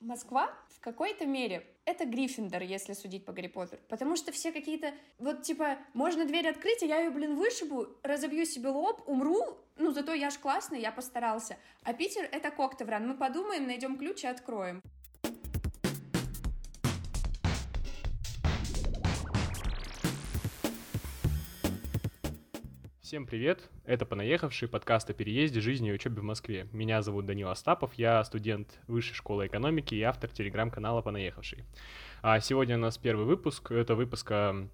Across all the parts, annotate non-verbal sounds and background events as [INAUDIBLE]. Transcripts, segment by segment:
Москва в какой-то мере это Гриффиндор, если судить по Гарри Поттеру. Потому что все какие-то... Вот, типа, можно дверь открыть, а я ее, блин, вышибу, разобью себе лоб, умру, ну, зато я ж классный, я постарался. А Питер — это Коктевран. Мы подумаем, найдем ключ и откроем. Всем привет! Это «Понаехавший» подкаст о переезде, жизни и учебе в Москве. Меня зовут Данил Остапов, я студент Высшей школы экономики и автор телеграм-канала «Понаехавший». А сегодня у нас первый выпуск. Это выпуск а,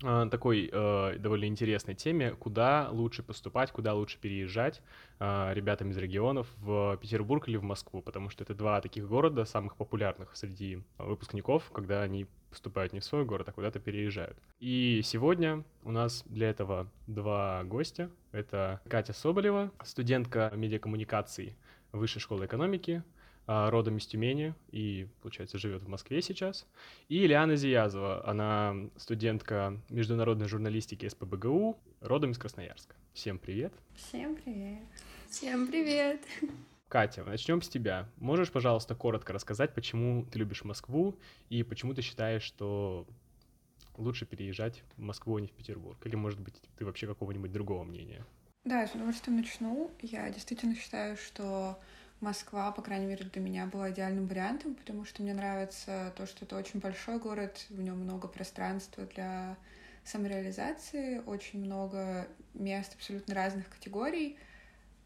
такой э, довольно интересной теме, куда лучше поступать, куда лучше переезжать э, ребятам из регионов в Петербург или в Москву, потому что это два таких города самых популярных среди выпускников, когда они поступают не в свой город, а куда-то переезжают. И сегодня у нас для этого два гостя. Это Катя Соболева, студентка медиакоммуникаций Высшей школы экономики, родом из Тюмени и, получается, живет в Москве сейчас. И Ильяна Зиязова, она студентка международной журналистики СПБГУ, родом из Красноярска. Всем привет. Всем привет. Всем привет. Катя, начнем с тебя. Можешь, пожалуйста, коротко рассказать, почему ты любишь Москву и почему ты считаешь, что лучше переезжать в Москву, а не в Петербург? Или, может быть, ты вообще какого-нибудь другого мнения? Да, с удовольствием начну. Я действительно считаю, что Москва, по крайней мере, для меня была идеальным вариантом, потому что мне нравится то, что это очень большой город, в нем много пространства для самореализации, очень много мест абсолютно разных категорий.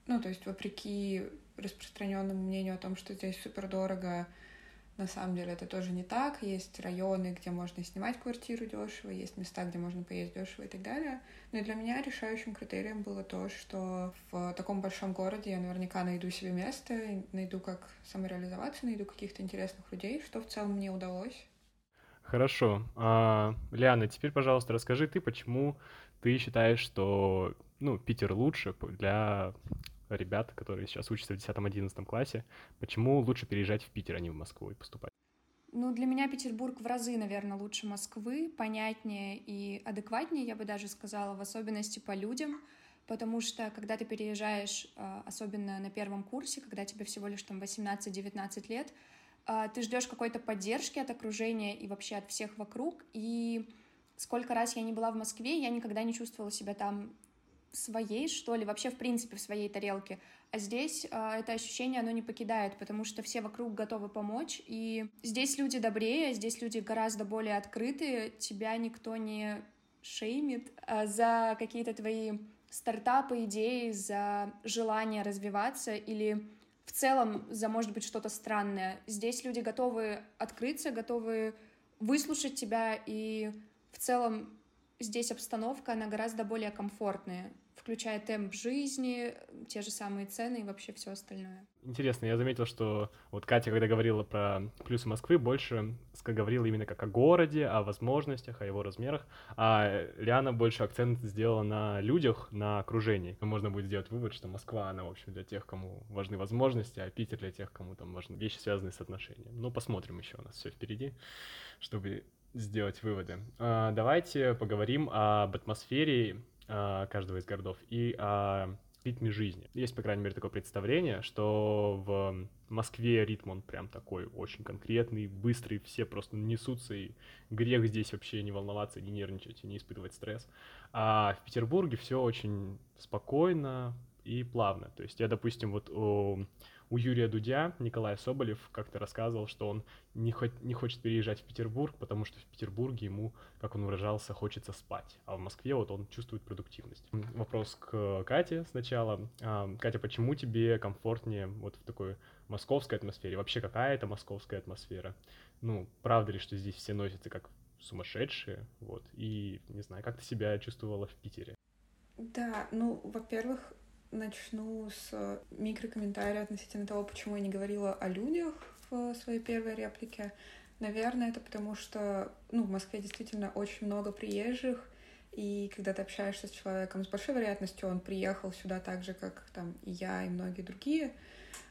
Ну, то есть, вопреки распространенному мнению о том, что здесь супер дорого, на самом деле это тоже не так. Есть районы, где можно снимать квартиру дешево, есть места, где можно поесть дешево и так далее. Но для меня решающим критерием было то, что в таком большом городе я наверняка найду себе место, найду как самореализоваться, найду каких-то интересных людей, что в целом мне удалось. Хорошо. А, Лиана, теперь, пожалуйста, расскажи ты, почему ты считаешь, что ну, Питер лучше для ребят, которые сейчас учатся в 10-11 классе, почему лучше переезжать в Питер, а не в Москву и поступать? Ну, для меня Петербург в разы, наверное, лучше Москвы, понятнее и адекватнее, я бы даже сказала, в особенности по людям, потому что когда ты переезжаешь, а, особенно на первом курсе, когда тебе всего лишь там 18-19 лет, а, ты ждешь какой-то поддержки от окружения и вообще от всех вокруг, и сколько раз я не была в Москве, я никогда не чувствовала себя там своей, что ли, вообще в принципе в своей тарелке. А здесь э, это ощущение, оно не покидает, потому что все вокруг готовы помочь, и здесь люди добрее, здесь люди гораздо более открытые, тебя никто не шеймит а за какие-то твои стартапы, идеи, за желание развиваться или в целом за, может быть, что-то странное. Здесь люди готовы открыться, готовы выслушать тебя, и в целом здесь обстановка, она гораздо более комфортная, включая темп жизни, те же самые цены и вообще все остальное. Интересно, я заметил, что вот Катя, когда говорила про плюсы Москвы, больше говорила именно как о городе, о возможностях, о его размерах, а Лиана больше акцент сделала на людях, на окружении. Можно будет сделать вывод, что Москва, она, в общем, для тех, кому важны возможности, а Питер для тех, кому там важны вещи, связанные с отношением. Ну, посмотрим еще, у нас все впереди, чтобы сделать выводы. А, давайте поговорим об атмосфере а, каждого из городов и о ритме жизни. Есть, по крайней мере, такое представление, что в Москве ритм он прям такой очень конкретный, быстрый, все просто несутся, и грех здесь вообще не волноваться, не нервничать не испытывать стресс. А в Петербурге все очень спокойно и плавно. То есть я, допустим, вот у у Юрия Дудя Николай Соболев как-то рассказывал, что он не, хо- не хочет переезжать в Петербург, потому что в Петербурге ему, как он выражался, хочется спать, а в Москве вот он чувствует продуктивность. Вопрос к Кате сначала. А, Катя, почему тебе комфортнее вот в такой московской атмосфере? Вообще, какая это московская атмосфера? Ну, правда ли, что здесь все носятся как сумасшедшие, вот, и, не знаю, как ты себя чувствовала в Питере? Да, ну, во-первых, начну с микрокомментария относительно того, почему я не говорила о людях в своей первой реплике. Наверное, это потому что ну, в Москве действительно очень много приезжих, и когда ты общаешься с человеком, с большой вероятностью он приехал сюда так же, как там и я, и многие другие.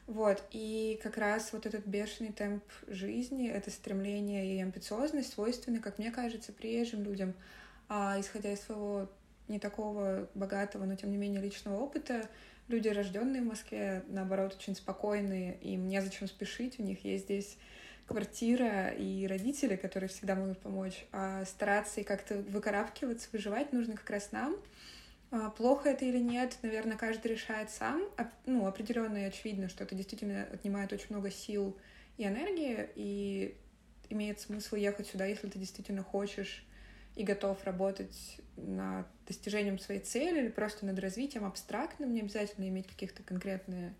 Вот, и как раз вот этот бешеный темп жизни, это стремление и амбициозность свойственны, как мне кажется, приезжим людям, а исходя из своего не такого богатого, но тем не менее личного опыта, люди, рожденные в Москве, наоборот, очень спокойные, им незачем спешить, у них есть здесь квартира и родители, которые всегда могут помочь, а стараться и как-то выкарабкиваться, выживать нужно как раз нам. А, плохо это или нет, наверное, каждый решает сам. Ну, определенно и очевидно, что это действительно отнимает очень много сил и энергии, и имеет смысл ехать сюда, если ты действительно хочешь и готов работать над достижением своей цели или просто над развитием абстрактным, не обязательно иметь каких-то конкретные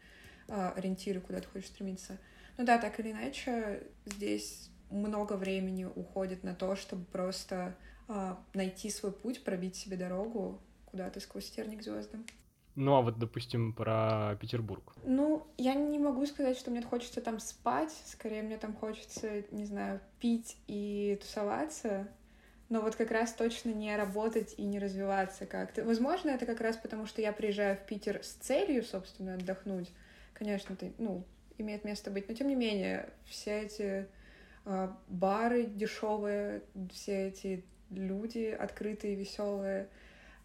э, ориентиры, куда ты хочешь стремиться. Ну да, так или иначе, здесь много времени уходит на то, чтобы просто э, найти свой путь, пробить себе дорогу куда-то сквозь терник звездам. Ну, а вот, допустим, про Петербург. Ну, я не могу сказать, что мне хочется там спать. Скорее, мне там хочется, не знаю, пить и тусоваться но вот как раз точно не работать и не развиваться как-то. Возможно, это как раз потому, что я приезжаю в Питер с целью, собственно, отдохнуть. Конечно, это, ну, имеет место быть, но тем не менее, все эти э, бары дешевые, все эти люди открытые, веселые,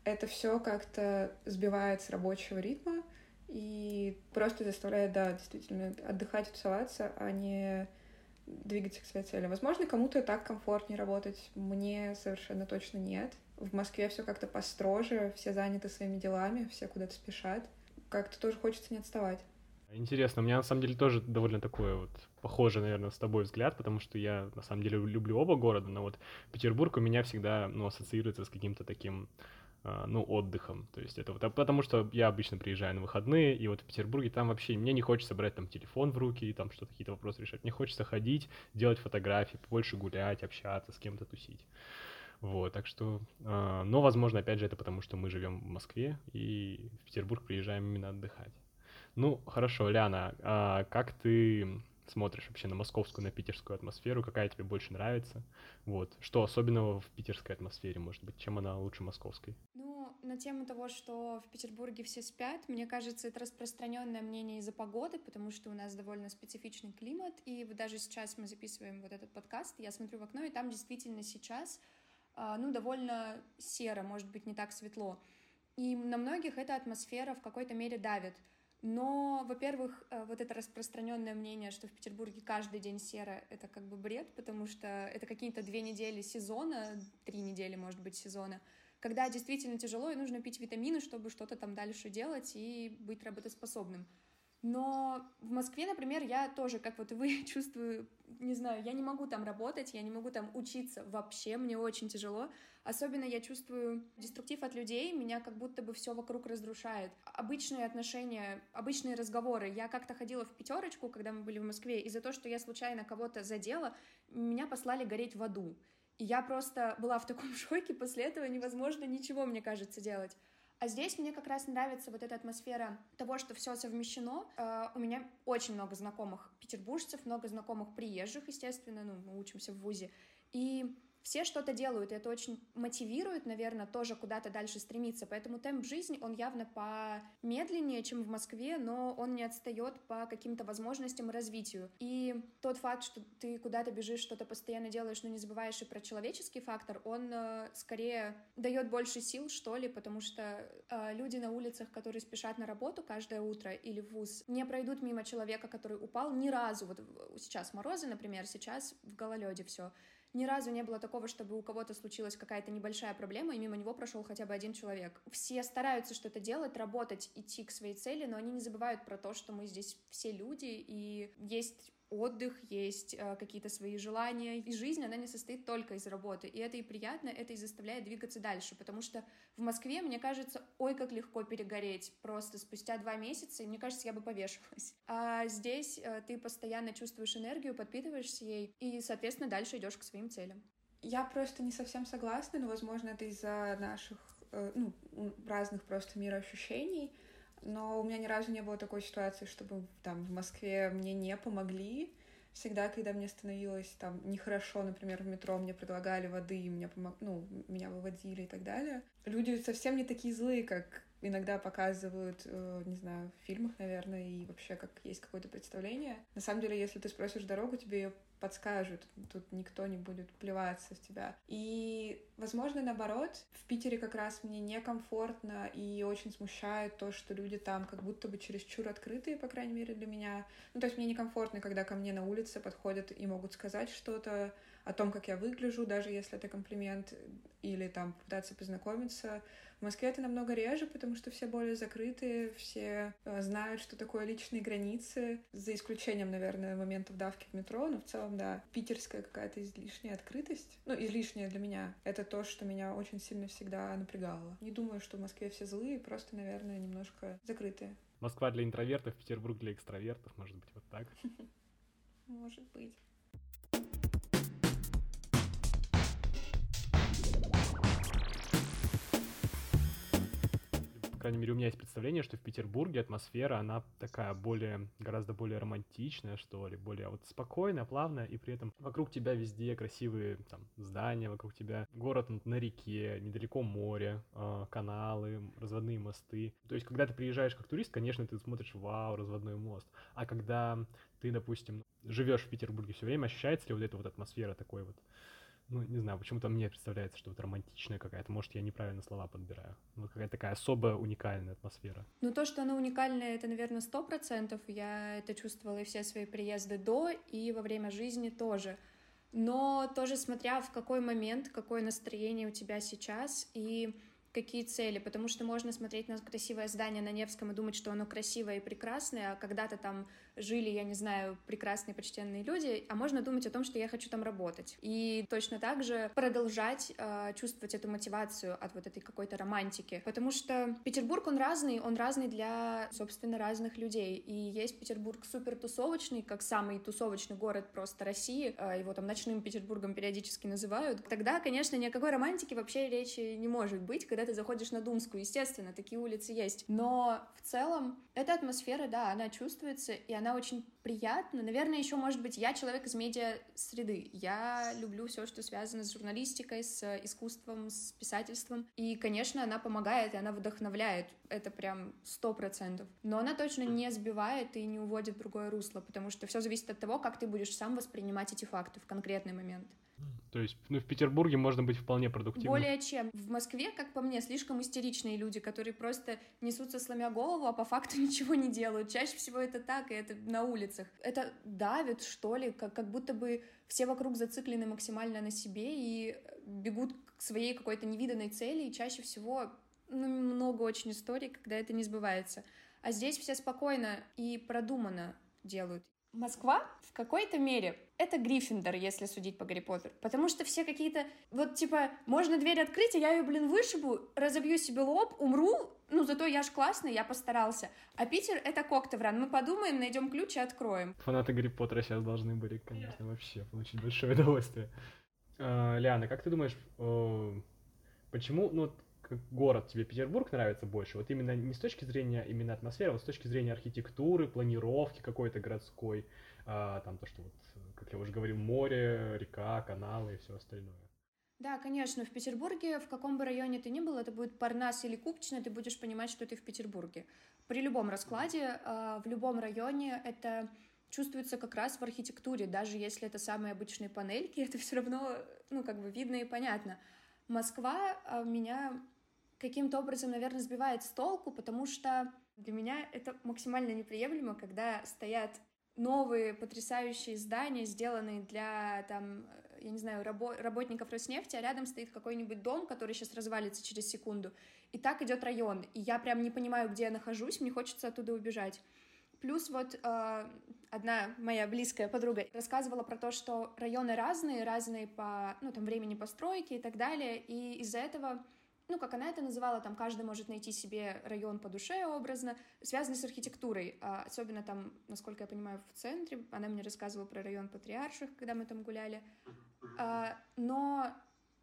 это все как-то сбивает с рабочего ритма и просто заставляет, да, действительно, отдыхать, тусоваться, а не двигаться к своей цели. Возможно, кому-то так комфортнее работать, мне совершенно точно нет. В Москве все как-то построже, все заняты своими делами, все куда-то спешат. Как-то тоже хочется не отставать. Интересно, у меня на самом деле тоже довольно такое вот похоже, наверное, с тобой взгляд, потому что я на самом деле люблю оба города, но вот Петербург у меня всегда ну, ассоциируется с каким-то таким ну, отдыхом. То есть это вот, а потому что я обычно приезжаю на выходные, и вот в Петербурге там вообще мне не хочется брать там телефон в руки и там что-то какие-то вопросы решать. Мне хочется ходить, делать фотографии, больше гулять, общаться, с кем-то тусить. Вот, так что, э, но, возможно, опять же, это потому, что мы живем в Москве и в Петербург приезжаем именно отдыхать. Ну, хорошо, Ляна, а как ты смотришь вообще на московскую, на питерскую атмосферу, какая тебе больше нравится, вот, что особенного в питерской атмосфере, может быть, чем она лучше московской? Ну, на тему того, что в Петербурге все спят, мне кажется, это распространенное мнение из-за погоды, потому что у нас довольно специфичный климат, и вот даже сейчас мы записываем вот этот подкаст, я смотрю в окно, и там действительно сейчас, а, ну, довольно серо, может быть, не так светло, и на многих эта атмосфера в какой-то мере давит — но, во-первых, э, вот это распространенное мнение, что в Петербурге каждый день серо, это как бы бред, потому что это какие-то две недели сезона, три недели, может быть, сезона, когда действительно тяжело и нужно пить витамины, чтобы что-то там дальше делать и быть работоспособным. Но в Москве, например, я тоже, как вот вы, [LAUGHS] чувствую, не знаю, я не могу там работать, я не могу там учиться вообще, мне очень тяжело. Особенно я чувствую деструктив от людей, меня как будто бы все вокруг разрушает. Обычные отношения, обычные разговоры. Я как-то ходила в пятерочку, когда мы были в Москве, и за то, что я случайно кого-то задела, меня послали гореть в аду. И я просто была в таком [LAUGHS] шоке, после этого невозможно ничего, мне кажется, делать. А здесь мне как раз нравится вот эта атмосфера того, что все совмещено. Uh, у меня очень много знакомых петербуржцев, много знакомых приезжих, естественно, ну, мы учимся в ВУЗе. И все что-то делают, и это очень мотивирует, наверное, тоже куда-то дальше стремиться. Поэтому темп жизни, он явно помедленнее, чем в Москве, но он не отстает по каким-то возможностям и развитию. И тот факт, что ты куда-то бежишь, что-то постоянно делаешь, но не забываешь и про человеческий фактор, он э, скорее дает больше сил, что ли, потому что э, люди на улицах, которые спешат на работу каждое утро или в ВУЗ, не пройдут мимо человека, который упал ни разу. Вот сейчас морозы, например, сейчас в гололеде все ни разу не было такого, чтобы у кого-то случилась какая-то небольшая проблема, и мимо него прошел хотя бы один человек. Все стараются что-то делать, работать, идти к своей цели, но они не забывают про то, что мы здесь все люди, и есть отдых, есть э, какие-то свои желания. И жизнь, она не состоит только из работы. И это и приятно, это и заставляет двигаться дальше. Потому что в Москве, мне кажется, ой, как легко перегореть. Просто спустя два месяца, и мне кажется, я бы повешалась. [LAUGHS] А здесь э, ты постоянно чувствуешь энергию, подпитываешься ей, и, соответственно, дальше идешь к своим целям. Я просто не совсем согласна, но, возможно, это из-за наших, э, ну, разных просто мироощущений но у меня ни разу не было такой ситуации, чтобы там в Москве мне не помогли. Всегда, когда мне становилось там нехорошо, например, в метро, мне предлагали воды, мне помог... ну, меня выводили и так далее. Люди совсем не такие злые, как иногда показывают, э, не знаю, в фильмах, наверное, и вообще как есть какое-то представление. На самом деле, если ты спросишь дорогу, тебе ее подскажут, тут никто не будет плеваться в тебя. И, возможно, наоборот, в Питере как раз мне некомфортно и очень смущает то, что люди там как будто бы чересчур открытые, по крайней мере, для меня. Ну, то есть мне некомфортно, когда ко мне на улице подходят и могут сказать что-то о том, как я выгляжу, даже если это комплимент, или там попытаться познакомиться. В Москве это намного реже, потому что все более закрытые, все э, знают, что такое личные границы, за исключением, наверное, моментов давки в метро, но в целом, да, питерская какая-то излишняя открытость, ну, излишняя для меня, это то, что меня очень сильно всегда напрягало. Не думаю, что в Москве все злые, просто, наверное, немножко закрытые. Москва для интровертов, Петербург для экстравертов, может быть, вот так? [LAUGHS] Может быть. Крайней мере, у меня есть представление, что в Петербурге атмосфера, она такая более, гораздо более романтичная, что ли, более вот спокойная, плавная, и при этом вокруг тебя везде красивые там здания, вокруг тебя город на реке, недалеко море, э, каналы, разводные мосты. То есть, когда ты приезжаешь как турист, конечно, ты смотришь, вау, разводной мост. А когда ты, допустим, живешь в Петербурге все время, ощущается ли вот эта вот атмосфера такой вот ну, не знаю, почему-то мне представляется, что вот романтичная какая-то, может, я неправильно слова подбираю. Ну, какая-то такая особая уникальная атмосфера. Ну, то, что она уникальная, это, наверное, сто процентов. Я это чувствовала и все свои приезды до, и во время жизни тоже. Но тоже смотря в какой момент, какое настроение у тебя сейчас, и какие цели, потому что можно смотреть на красивое здание на Невском и думать, что оно красивое и прекрасное, а когда-то там жили, я не знаю, прекрасные, почтенные люди, а можно думать о том, что я хочу там работать. И точно так же продолжать э, чувствовать эту мотивацию от вот этой какой-то романтики, потому что Петербург, он разный, он разный для, собственно, разных людей, и есть Петербург супер тусовочный, как самый тусовочный город просто России, э, его там ночным Петербургом периодически называют, тогда, конечно, ни о какой романтике вообще речи не может быть, когда ты заходишь на Думскую, естественно, такие улицы есть. Но в целом эта атмосфера, да, она чувствуется, и она очень приятна. Наверное, еще, может быть, я человек из медиа-среды. Я люблю все, что связано с журналистикой, с искусством, с писательством. И, конечно, она помогает, и она вдохновляет. Это прям сто процентов. Но она точно не сбивает и не уводит в другое русло, потому что все зависит от того, как ты будешь сам воспринимать эти факты в конкретный момент. То есть, ну, в Петербурге можно быть вполне продуктивным. Более чем. В Москве, как по мне, слишком истеричные люди, которые просто несутся сломя голову, а по факту [LAUGHS] ничего не делают. Чаще всего это так, и это на улицах. Это давит, что ли, как, как будто бы все вокруг зациклены максимально на себе и бегут к своей какой-то невиданной цели, и чаще всего ну, много очень историй, когда это не сбывается. А здесь все спокойно и продуманно делают. Москва в какой-то мере это Гриффиндор, если судить по Гарри Поттеру. Потому что все какие-то... Вот, типа, можно дверь открыть, и я ее, блин, вышибу, разобью себе лоб, умру, ну, зато я ж классный, я постарался. А Питер — это Коктевран. Мы подумаем, найдем ключ и откроем. Фанаты Гарри Поттера сейчас должны были, конечно, вообще получить большое удовольствие. А, Лиана, как ты думаешь, почему, ну, город тебе Петербург нравится больше? Вот именно не с точки зрения именно атмосферы, а вот с точки зрения архитектуры, планировки какой-то городской, а, там то, что вот, как я уже говорил, море, река, каналы и все остальное. Да, конечно, в Петербурге, в каком бы районе ты ни был, это будет Парнас или Купчино, ты будешь понимать, что ты в Петербурге. При любом раскладе, а, в любом районе это чувствуется как раз в архитектуре, даже если это самые обычные панельки, [LAUGHS] это все равно, ну, как бы видно и понятно. Москва а, меня каким-то образом, наверное, сбивает с толку, потому что для меня это максимально неприемлемо, когда стоят новые потрясающие здания, сделанные для, там, я не знаю, рабо- работников Роснефти, а рядом стоит какой-нибудь дом, который сейчас развалится через секунду. И так идет район. И я прям не понимаю, где я нахожусь, мне хочется оттуда убежать. Плюс вот э, одна моя близкая подруга рассказывала про то, что районы разные, разные по ну, там, времени постройки и так далее, и из-за этого ну, как она это называла, там каждый может найти себе район по душе образно, связанный с архитектурой, а, особенно там, насколько я понимаю, в центре, она мне рассказывала про район Патриарших, когда мы там гуляли, а, но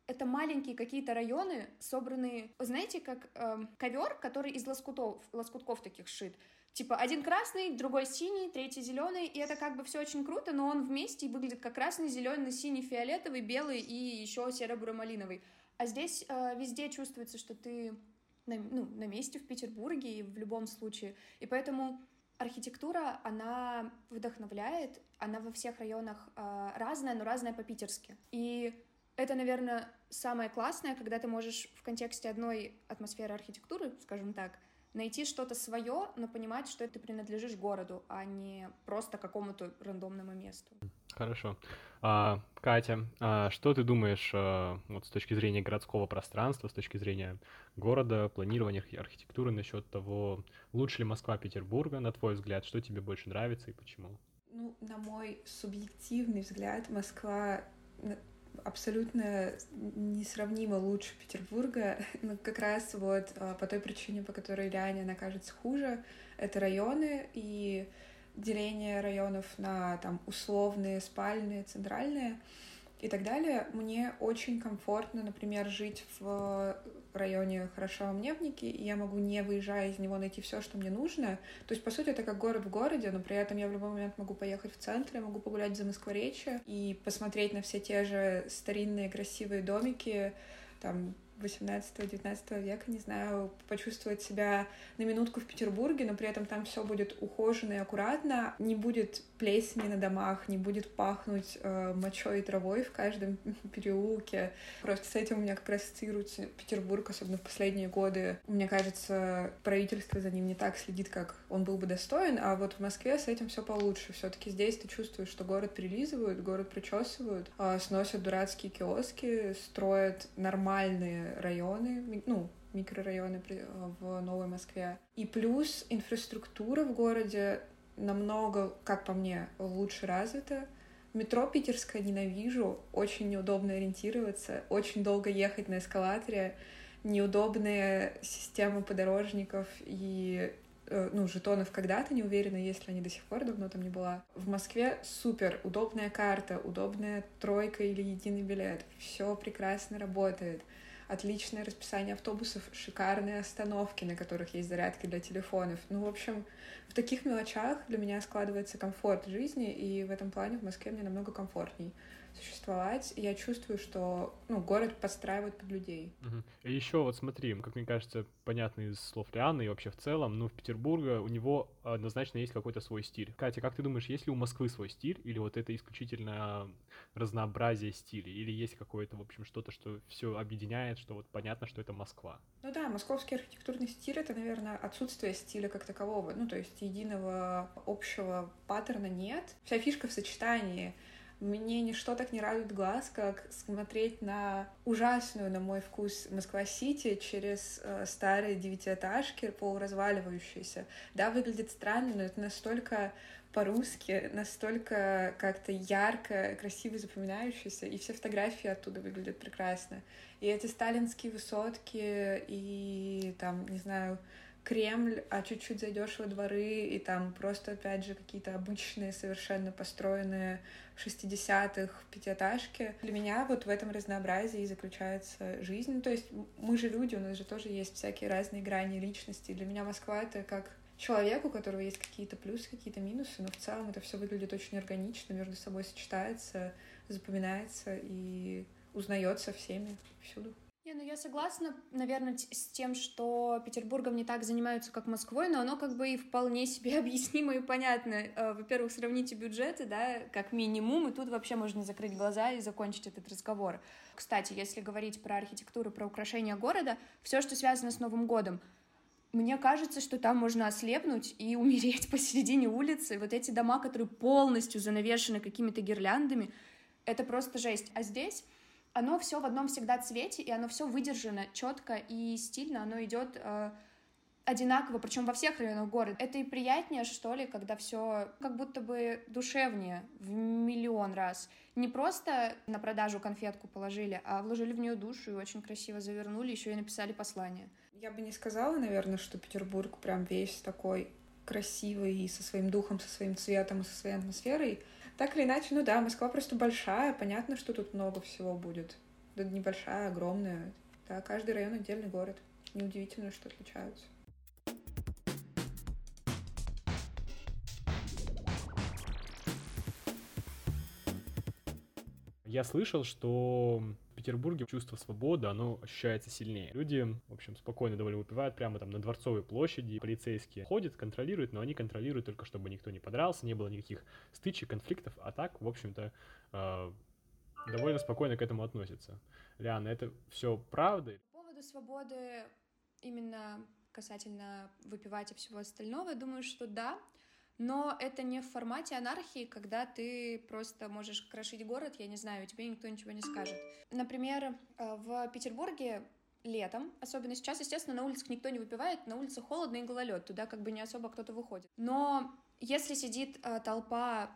это маленькие какие-то районы, собранные, знаете, как э, ковер, который из лоскутов, лоскутков таких шит, Типа один красный, другой синий, третий зеленый, и это как бы все очень круто, но он вместе выглядит как красный, зеленый, синий, фиолетовый, белый и еще серо-буро-малиновый. А здесь э, везде чувствуется, что ты на, ну, на месте в Петербурге и в любом случае. И поэтому архитектура, она вдохновляет, она во всех районах э, разная, но разная по-питерски. И это, наверное, самое классное, когда ты можешь в контексте одной атмосферы архитектуры, скажем так, найти что-то свое, но понимать, что ты принадлежишь городу, а не просто какому-то рандомному месту. Хорошо. А, Катя, а что ты думаешь а, вот с точки зрения городского пространства, с точки зрения города, планирования архитектуры насчет того, лучше ли Москва Петербурга, на твой взгляд, что тебе больше нравится и почему? Ну, на мой субъективный взгляд, Москва абсолютно несравнимо лучше Петербурга, [LAUGHS] но как раз вот а, по той причине, по которой реально она кажется хуже, это районы и деление районов на там условные, спальные, центральные и так далее. Мне очень комфортно, например, жить в районе Хорошо-Мневники, и я могу, не выезжая из него, найти все, что мне нужно. То есть, по сути, это как город в городе, но при этом я в любой момент могу поехать в центр, я могу погулять за Москворечье и посмотреть на все те же старинные красивые домики, там 18-19 века, не знаю, почувствовать себя на минутку в Петербурге, но при этом там все будет ухоженно и аккуратно, не будет плесени на домах, не будет пахнуть э, мочой и травой в каждом [LAUGHS] переулке. Просто с этим у меня как раз ассоциируется Петербург, особенно в последние годы. Мне кажется, правительство за ним не так следит, как он был бы достоин, а вот в Москве с этим все получше. Все-таки здесь ты чувствуешь, что город прилизывают, город причесывают, э, сносят дурацкие киоски, строят нормальные районы, ну, микрорайоны в Новой Москве. И плюс инфраструктура в городе намного, как по мне, лучше развита. Метро питерское ненавижу, очень неудобно ориентироваться, очень долго ехать на эскалаторе, неудобные системы подорожников и э, ну, жетонов когда-то, не уверена, есть ли они до сих пор, давно там не была. В Москве супер, удобная карта, удобная тройка или единый билет, все прекрасно работает отличное расписание автобусов, шикарные остановки, на которых есть зарядки для телефонов. Ну, в общем, в таких мелочах для меня складывается комфорт жизни, и в этом плане в Москве мне намного комфортней существовать. Я чувствую, что ну, город подстраивает под людей. Угу. И еще вот смотри, как мне кажется, понятно из слов Лианы и вообще в целом, ну, в Петербурге у него однозначно есть какой-то свой стиль. Катя, как ты думаешь, есть ли у Москвы свой стиль, или вот это исключительно разнообразие стилей, или есть какое-то, в общем, что-то, что все объединяет, что вот понятно, что это Москва? Ну да, московский архитектурный стиль — это, наверное, отсутствие стиля как такового. Ну, то есть единого общего паттерна нет. Вся фишка в сочетании — мне ничто так не радует глаз, как смотреть на ужасную, на мой вкус, Москва-Сити через э, старые девятиэтажки, полуразваливающиеся. Да, выглядит странно, но это настолько по-русски, настолько как-то ярко, красиво запоминающееся, и все фотографии оттуда выглядят прекрасно. И эти сталинские высотки, и там, не знаю, Кремль, а чуть-чуть зайдешь во дворы, и там просто, опять же, какие-то обычные, совершенно построенные в 60-х пятиэтажки. Для меня вот в этом разнообразии заключается жизнь. То есть мы же люди, у нас же тоже есть всякие разные грани личности. Для меня Москва — это как человек, у которого есть какие-то плюсы, какие-то минусы, но в целом это все выглядит очень органично, между собой сочетается, запоминается и узнается всеми всюду. Не, ну я согласна, наверное, с тем, что Петербургом не так занимаются, как Москвой, но оно как бы и вполне себе [LAUGHS] объяснимо и понятно. Э, во-первых, сравните бюджеты, да, как минимум, и тут вообще можно закрыть глаза и закончить этот разговор. Кстати, если говорить про архитектуру, про украшение города, все, что связано с Новым годом, мне кажется, что там можно ослепнуть и [LAUGHS] умереть посередине улицы. Вот эти дома, которые полностью занавешены какими-то гирляндами, это просто жесть. А здесь оно все в одном всегда цвете, и оно все выдержано четко и стильно, оно идет э, одинаково, причем во всех районах города. Это и приятнее, что ли, когда все как будто бы душевнее в миллион раз. Не просто на продажу конфетку положили, а вложили в нее душу и очень красиво завернули, еще и написали послание. Я бы не сказала, наверное, что Петербург прям весь такой красивый и со своим духом, со своим цветом и со своей атмосферой. Так или иначе, ну да, Москва просто большая, понятно, что тут много всего будет. Да небольшая, огромная. Да, каждый район отдельный город. Неудивительно, что отличаются. Я слышал, что Петербурге чувство свободы, оно ощущается сильнее. Люди, в общем, спокойно довольно выпивают прямо там на Дворцовой площади. Полицейские ходят, контролируют, но они контролируют только, чтобы никто не подрался, не было никаких стычек, конфликтов, а так, в общем-то, э, довольно спокойно к этому относятся. Лиана, это все правда? По поводу свободы именно касательно выпивать и всего остального, думаю, что да, но это не в формате анархии, когда ты просто можешь крошить город, я не знаю, тебе никто ничего не скажет. Например, э, в Петербурге летом, особенно сейчас, естественно, на улицах никто не выпивает, на улице холодно и гололед, туда как бы не особо кто-то выходит. Но если сидит э, толпа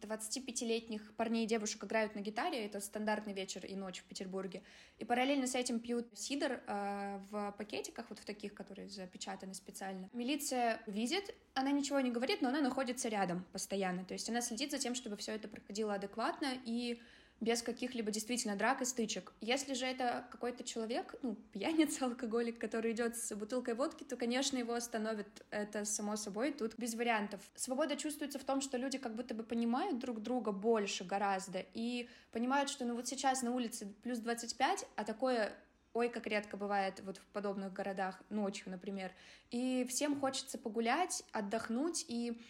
25-летних парней и девушек играют на гитаре, это стандартный вечер и ночь в Петербурге, и параллельно с этим пьют сидр э, в пакетиках, вот в таких, которые запечатаны специально. Милиция видит, она ничего не говорит, но она находится рядом постоянно, то есть она следит за тем, чтобы все это проходило адекватно, и без каких-либо действительно драк и стычек. Если же это какой-то человек, ну, пьяница, [LAUGHS] алкоголик, который идет с бутылкой водки, то, конечно, его остановит. Это само собой, тут без вариантов. Свобода чувствуется в том, что люди как будто бы понимают друг друга больше гораздо и понимают, что ну вот сейчас на улице плюс 25, а такое ой, как редко бывает вот в подобных городах ночью, например. И всем хочется погулять, отдохнуть и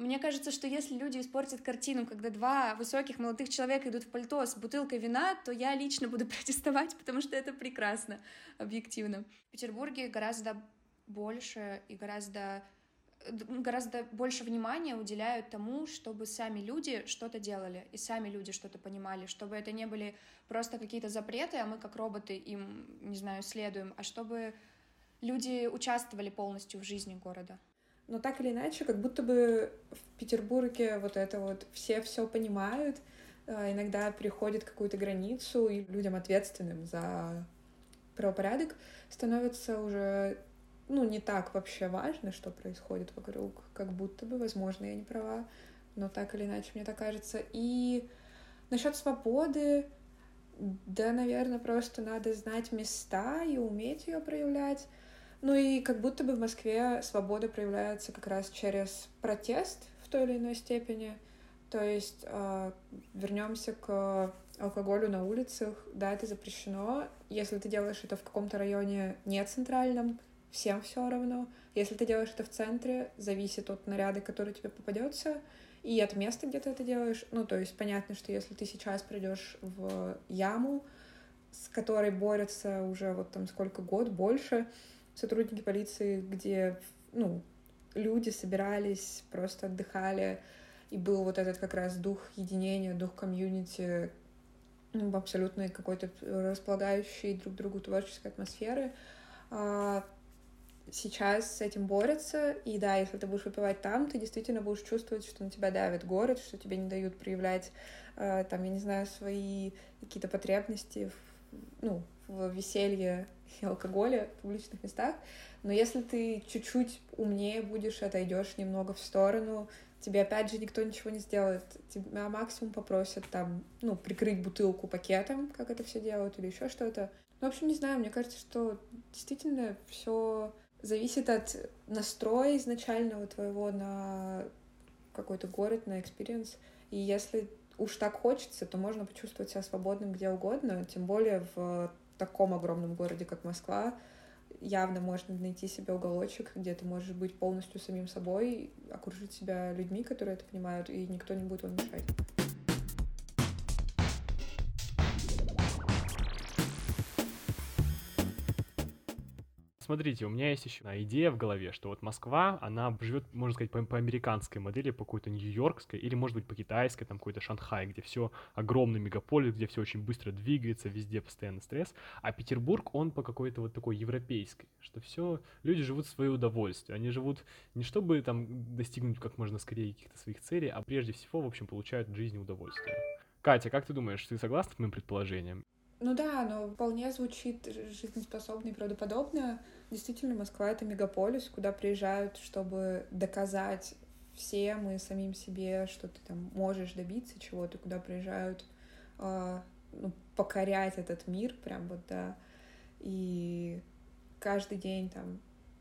мне кажется, что если люди испортят картину, когда два высоких молодых человека идут в пальто с бутылкой вина, то я лично буду [LAUGHS] протестовать, потому что это прекрасно, объективно. В Петербурге гораздо больше и гораздо гораздо больше внимания уделяют тому, чтобы сами люди что-то делали, и сами люди что-то понимали, чтобы это не были просто какие-то запреты, а мы как роботы им, не знаю, следуем, а чтобы люди участвовали полностью в жизни города. Но так или иначе, как будто бы в Петербурге вот это вот все все понимают, а, иногда переходит какую-то границу, и людям ответственным за правопорядок становится уже ну, не так вообще важно, что происходит вокруг, как будто бы, возможно, я не права, но так или иначе, мне так кажется. И насчет свободы, да, наверное, просто надо знать места и уметь ее проявлять. Ну и как будто бы в Москве свобода проявляется как раз через протест в той или иной степени. То есть э, вернемся к алкоголю на улицах. Да, это запрещено. Если ты делаешь это в каком-то районе не центральном, всем все равно. Если ты делаешь это в центре, зависит от наряда, который тебе попадется, и от места, где ты это делаешь. Ну, то есть понятно, что если ты сейчас придешь в яму, с которой борются уже вот там сколько год, больше, сотрудники полиции, где, ну, люди собирались, просто отдыхали, и был вот этот как раз дух единения, дух комьюнити, ну, абсолютно какой-то располагающей друг другу творческой атмосферы. А сейчас с этим борются, и да, если ты будешь выпивать там, ты действительно будешь чувствовать, что на тебя давит город, что тебе не дают проявлять, э, там, я не знаю, свои какие-то потребности, ну, в веселье и алкоголе в публичных местах, но если ты чуть-чуть умнее будешь, отойдешь немного в сторону, тебе опять же никто ничего не сделает, тебя максимум попросят там, ну, прикрыть бутылку пакетом, как это все делают, или еще что-то. Ну, в общем, не знаю, мне кажется, что действительно все зависит от настроя изначального твоего на какой-то город, на experience. И если уж так хочется, то можно почувствовать себя свободным где угодно, тем более в таком огромном городе, как Москва, явно можно найти себе уголочек, где ты можешь быть полностью самим собой, окружить себя людьми, которые это понимают, и никто не будет вам мешать. Смотрите, у меня есть еще идея в голове, что вот Москва, она живет, можно сказать, по, по американской модели, по какой-то нью-йоркской, или, может быть, по китайской, там какой-то Шанхай, где все огромный мегаполис, где все очень быстро двигается, везде постоянно стресс, а Петербург, он по какой-то вот такой европейской, что все, люди живут в свое удовольствие, они живут не чтобы там достигнуть как можно скорее каких-то своих целей, а прежде всего, в общем, получают в жизни удовольствие. Катя, как ты думаешь, ты согласна с моим предположением? Ну да, но вполне звучит жизнеспособно и правдоподобно. Действительно, Москва — это мегаполис, куда приезжают, чтобы доказать всем и самим себе, что ты там можешь добиться чего-то, куда приезжают э, ну, покорять этот мир, прям вот, да, и каждый день там,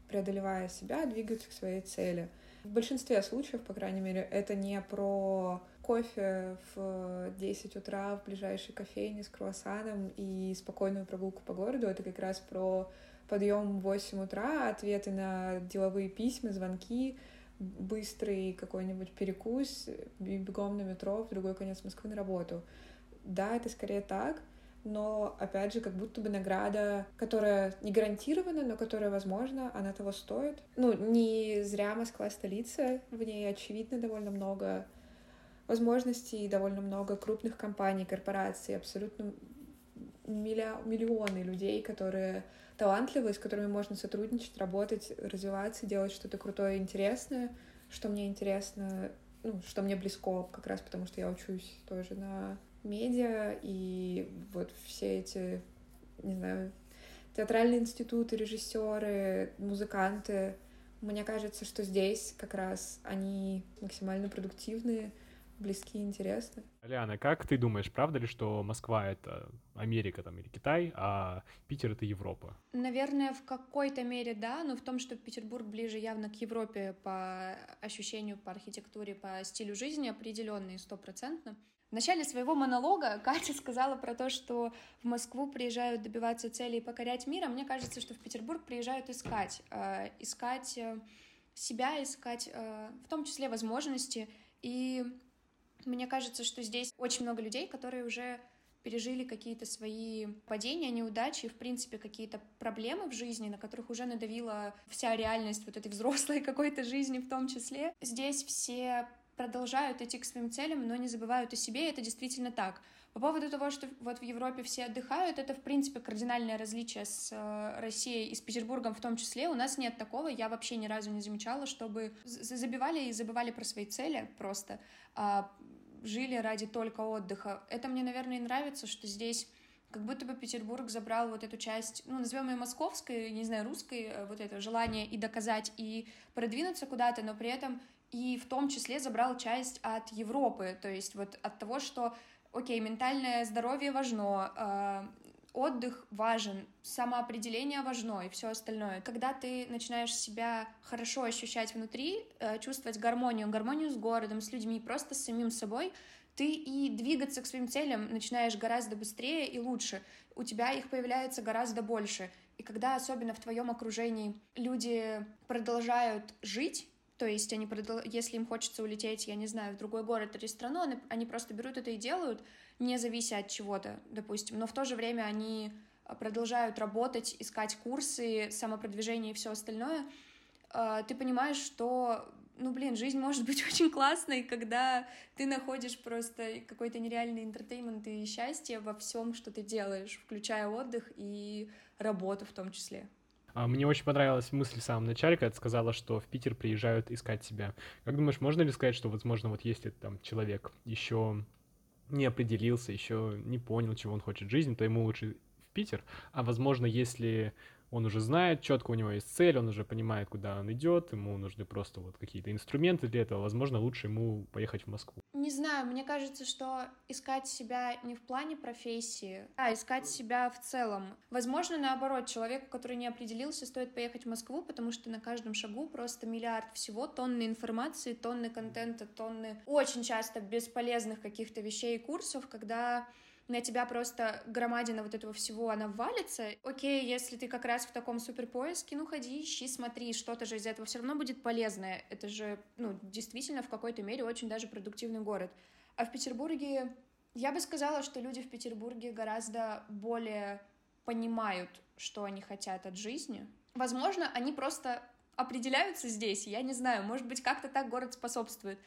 преодолевая себя, двигаются к своей цели. В большинстве случаев, по крайней мере, это не про кофе в 10 утра в ближайшей кофейне с круассаном и спокойную прогулку по городу. Это как раз про подъем в 8 утра, ответы на деловые письма, звонки, быстрый какой-нибудь перекус, бегом на метро в другой конец Москвы на работу. Да, это скорее так, но, опять же, как будто бы награда, которая не гарантирована, но которая, возможно, она того стоит. Ну, не зря Москва столица, в ней, очевидно, довольно много возможностей, довольно много крупных компаний, корпораций, абсолютно миллионы людей, которые талантливые, с которыми можно сотрудничать, работать, развиваться, делать что-то крутое и интересное, что мне интересно, ну, что мне близко, как раз потому что я учусь тоже на медиа, и вот все эти, не знаю, театральные институты, режиссеры, музыканты, мне кажется, что здесь как раз они максимально продуктивные, близки и интересны. Лиана, как ты думаешь, правда ли, что Москва — это Америка там, или Китай, а Питер — это Европа? Наверное, в какой-то мере да, но в том, что Петербург ближе явно к Европе по ощущению, по архитектуре, по стилю жизни определенный, стопроцентно. В начале своего монолога Катя сказала про то, что в Москву приезжают добиваться целей и покорять мир, а мне кажется, что в Петербург приезжают искать, э, искать э, себя, искать э, в том числе возможности. И мне кажется, что здесь очень много людей, которые уже пережили какие-то свои падения, неудачи, в принципе, какие-то проблемы в жизни, на которых уже надавила вся реальность вот этой взрослой [LAUGHS] какой-то жизни в том числе. Здесь все продолжают идти к своим целям, но не забывают о себе, и это действительно так. По поводу того, что вот в Европе все отдыхают, это, в принципе, кардинальное различие с э, Россией и с Петербургом в том числе. У нас нет такого, я вообще ни разу не замечала, чтобы забивали и забывали про свои цели просто, а жили ради только отдыха. Это мне, наверное, и нравится, что здесь как будто бы Петербург забрал вот эту часть, ну, назовем ее московской, не знаю, русской, э, вот это желание и доказать, и продвинуться куда-то, но при этом и в том числе забрал часть от Европы, то есть вот от того, что, окей, ментальное здоровье важно, э, отдых важен, самоопределение важно и все остальное. Когда ты начинаешь себя хорошо ощущать внутри, э, чувствовать гармонию, гармонию с городом, с людьми, просто с самим собой, ты и двигаться к своим целям начинаешь гораздо быстрее и лучше. У тебя их появляется гораздо больше. И когда особенно в твоем окружении люди продолжают жить, то есть они, продол... если им хочется улететь, я не знаю, в другой город или страну, они, просто берут это и делают, не завися от чего-то, допустим. Но в то же время они а, продолжают работать, искать курсы, самопродвижение и все остальное. А, ты понимаешь, что, ну, блин, жизнь может быть [LAUGHS] очень классной, когда ты находишь просто какой-то нереальный интертеймент и счастье во всем, что ты делаешь, включая отдых и работу в том числе. А, мне очень понравилась мысль в самом начале, когда ты сказала, что в Питер приезжают искать себя. Как думаешь, можно ли сказать, что, возможно, вот если там человек еще не определился, еще не понял, чего он хочет в жизни, то ему лучше в Питер, а возможно, если он уже знает, четко у него есть цель, он уже понимает, куда он идет, ему нужны просто вот какие-то инструменты для этого, возможно, лучше ему поехать в Москву. Не знаю, мне кажется, что искать себя не в плане профессии, а искать себя в целом. Возможно, наоборот, человеку, который не определился, стоит поехать в Москву, потому что на каждом шагу просто миллиард всего, тонны информации, тонны контента, тонны очень часто бесполезных каких-то вещей и курсов, когда на тебя просто громадина вот этого всего, она валится. Окей, если ты как раз в таком супер поиске, ну ходи, ищи, смотри, что-то же из этого все равно будет полезное. Это же, ну, действительно в какой-то мере очень даже продуктивный город. А в Петербурге, я бы сказала, что люди в Петербурге гораздо более понимают, что они хотят от жизни. Возможно, они просто определяются здесь, я не знаю, может быть, как-то так город способствует.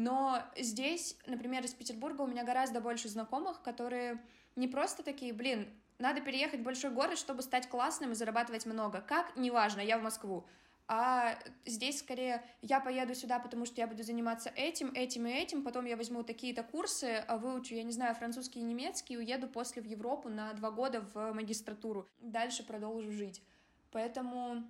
Но здесь, например, из Петербурга у меня гораздо больше знакомых, которые не просто такие, блин, надо переехать в большой город, чтобы стать классным и зарабатывать много. Как? Неважно, я в Москву. А здесь скорее я поеду сюда, потому что я буду заниматься этим, этим и этим, потом я возьму такие-то курсы, а выучу, я не знаю, французский и немецкий, уеду после в Европу на два года в магистратуру. Дальше продолжу жить. Поэтому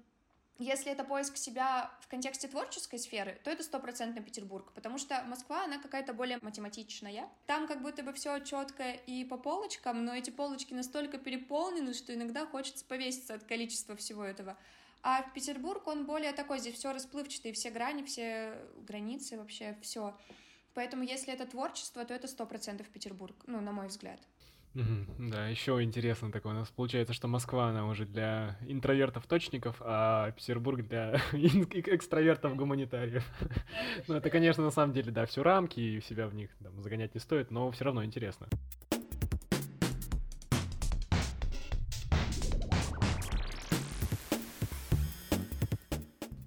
если это поиск себя в контексте творческой сферы, то это стопроцентно Петербург, потому что Москва, она какая-то более математичная. Там как будто бы все четко и по полочкам, но эти полочки настолько переполнены, что иногда хочется повеситься от количества всего этого. А в Петербург он более такой, здесь все расплывчатый, все грани, все границы, вообще все. Поэтому если это творчество, то это сто процентов Петербург, ну, на мой взгляд. Да, еще интересно такое. У нас получается, что Москва, она уже для интровертов-точников, а Петербург для [LAUGHS] экстравертов-гуманитариев. [LAUGHS] Ну, это, конечно, на самом деле, да, все рамки, и себя в них там, загонять не стоит, но все равно интересно.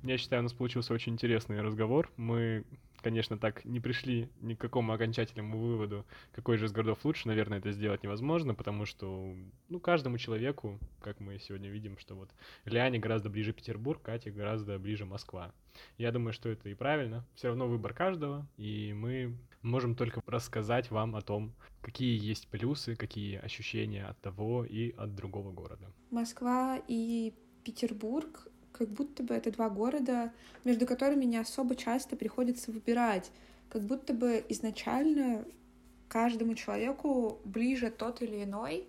Я считаю, у нас получился очень интересный разговор. Мы, конечно, так не пришли ни к какому окончательному выводу, какой же из городов лучше. Наверное, это сделать невозможно, потому что, ну, каждому человеку, как мы сегодня видим, что вот Лиане гораздо ближе Петербург, Кате гораздо ближе Москва. Я думаю, что это и правильно. Все равно выбор каждого, и мы можем только рассказать вам о том, какие есть плюсы, какие ощущения от того и от другого города. Москва и Петербург как будто бы это два города, между которыми не особо часто приходится выбирать. Как будто бы изначально каждому человеку ближе тот или иной.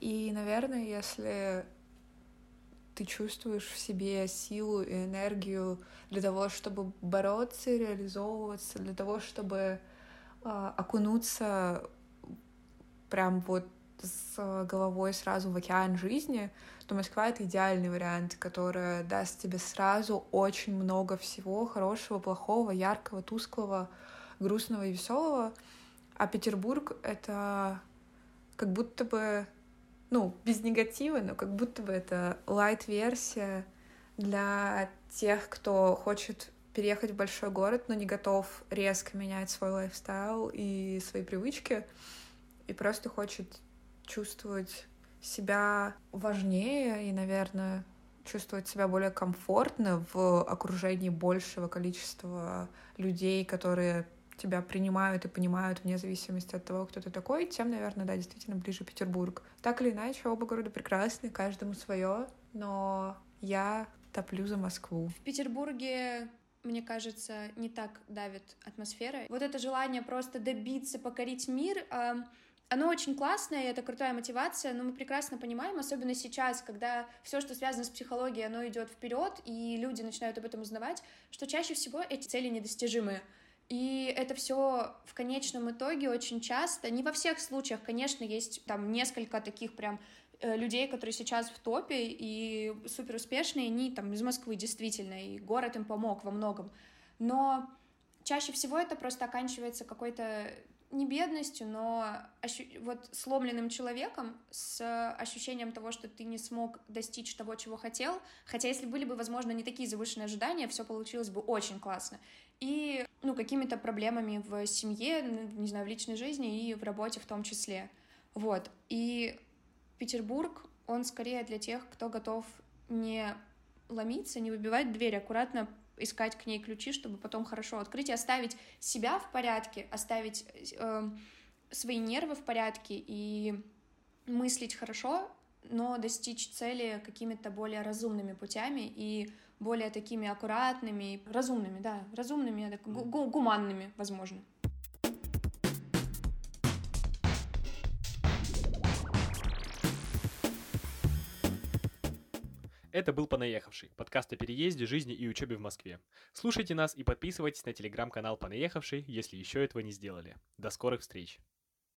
И, наверное, если ты чувствуешь в себе силу и энергию для того, чтобы бороться реализовываться, для того, чтобы э, окунуться прям вот с головой сразу в океан жизни, то Москва — это идеальный вариант, который даст тебе сразу очень много всего хорошего, плохого, яркого, тусклого, грустного и веселого. А Петербург — это как будто бы, ну, без негатива, но как будто бы это лайт-версия для тех, кто хочет переехать в большой город, но не готов резко менять свой лайфстайл и свои привычки, и просто хочет чувствовать себя важнее и, наверное, чувствовать себя более комфортно в окружении большего количества людей, которые тебя принимают и понимают вне зависимости от того, кто ты такой, тем, наверное, да, действительно ближе Петербург. Так или иначе, оба города прекрасны, каждому свое, но я топлю за Москву. В Петербурге мне кажется, не так давит атмосфера. Вот это желание просто добиться, покорить мир, оно очень классное, это крутая мотивация, но мы прекрасно понимаем, особенно сейчас, когда все, что связано с психологией, оно идет вперед, и люди начинают об этом узнавать, что чаще всего эти цели недостижимы. И это все в конечном итоге очень часто, не во всех случаях, конечно, есть там несколько таких прям э, людей, которые сейчас в топе и супер успешные, они там из Москвы действительно, и город им помог во многом. Но чаще всего это просто оканчивается какой-то не бедностью, но ощу... вот сломленным человеком с ощущением того, что ты не смог достичь того, чего хотел. Хотя если были бы, возможно, не такие завышенные ожидания, все получилось бы очень классно. И, ну, какими-то проблемами в семье, не знаю, в личной жизни и в работе в том числе. Вот. И Петербург, он скорее для тех, кто готов не ломиться, не выбивать дверь, аккуратно искать к ней ключи, чтобы потом хорошо открыть и оставить себя в порядке, оставить э, свои нервы в порядке и мыслить хорошо, но достичь цели какими-то более разумными путями и более такими аккуратными, разумными, да, разумными, гуманными, возможно. Это был «Понаехавший» — подкаст о переезде, жизни и учебе в Москве. Слушайте нас и подписывайтесь на телеграм-канал «Понаехавший», если еще этого не сделали. До скорых встреч!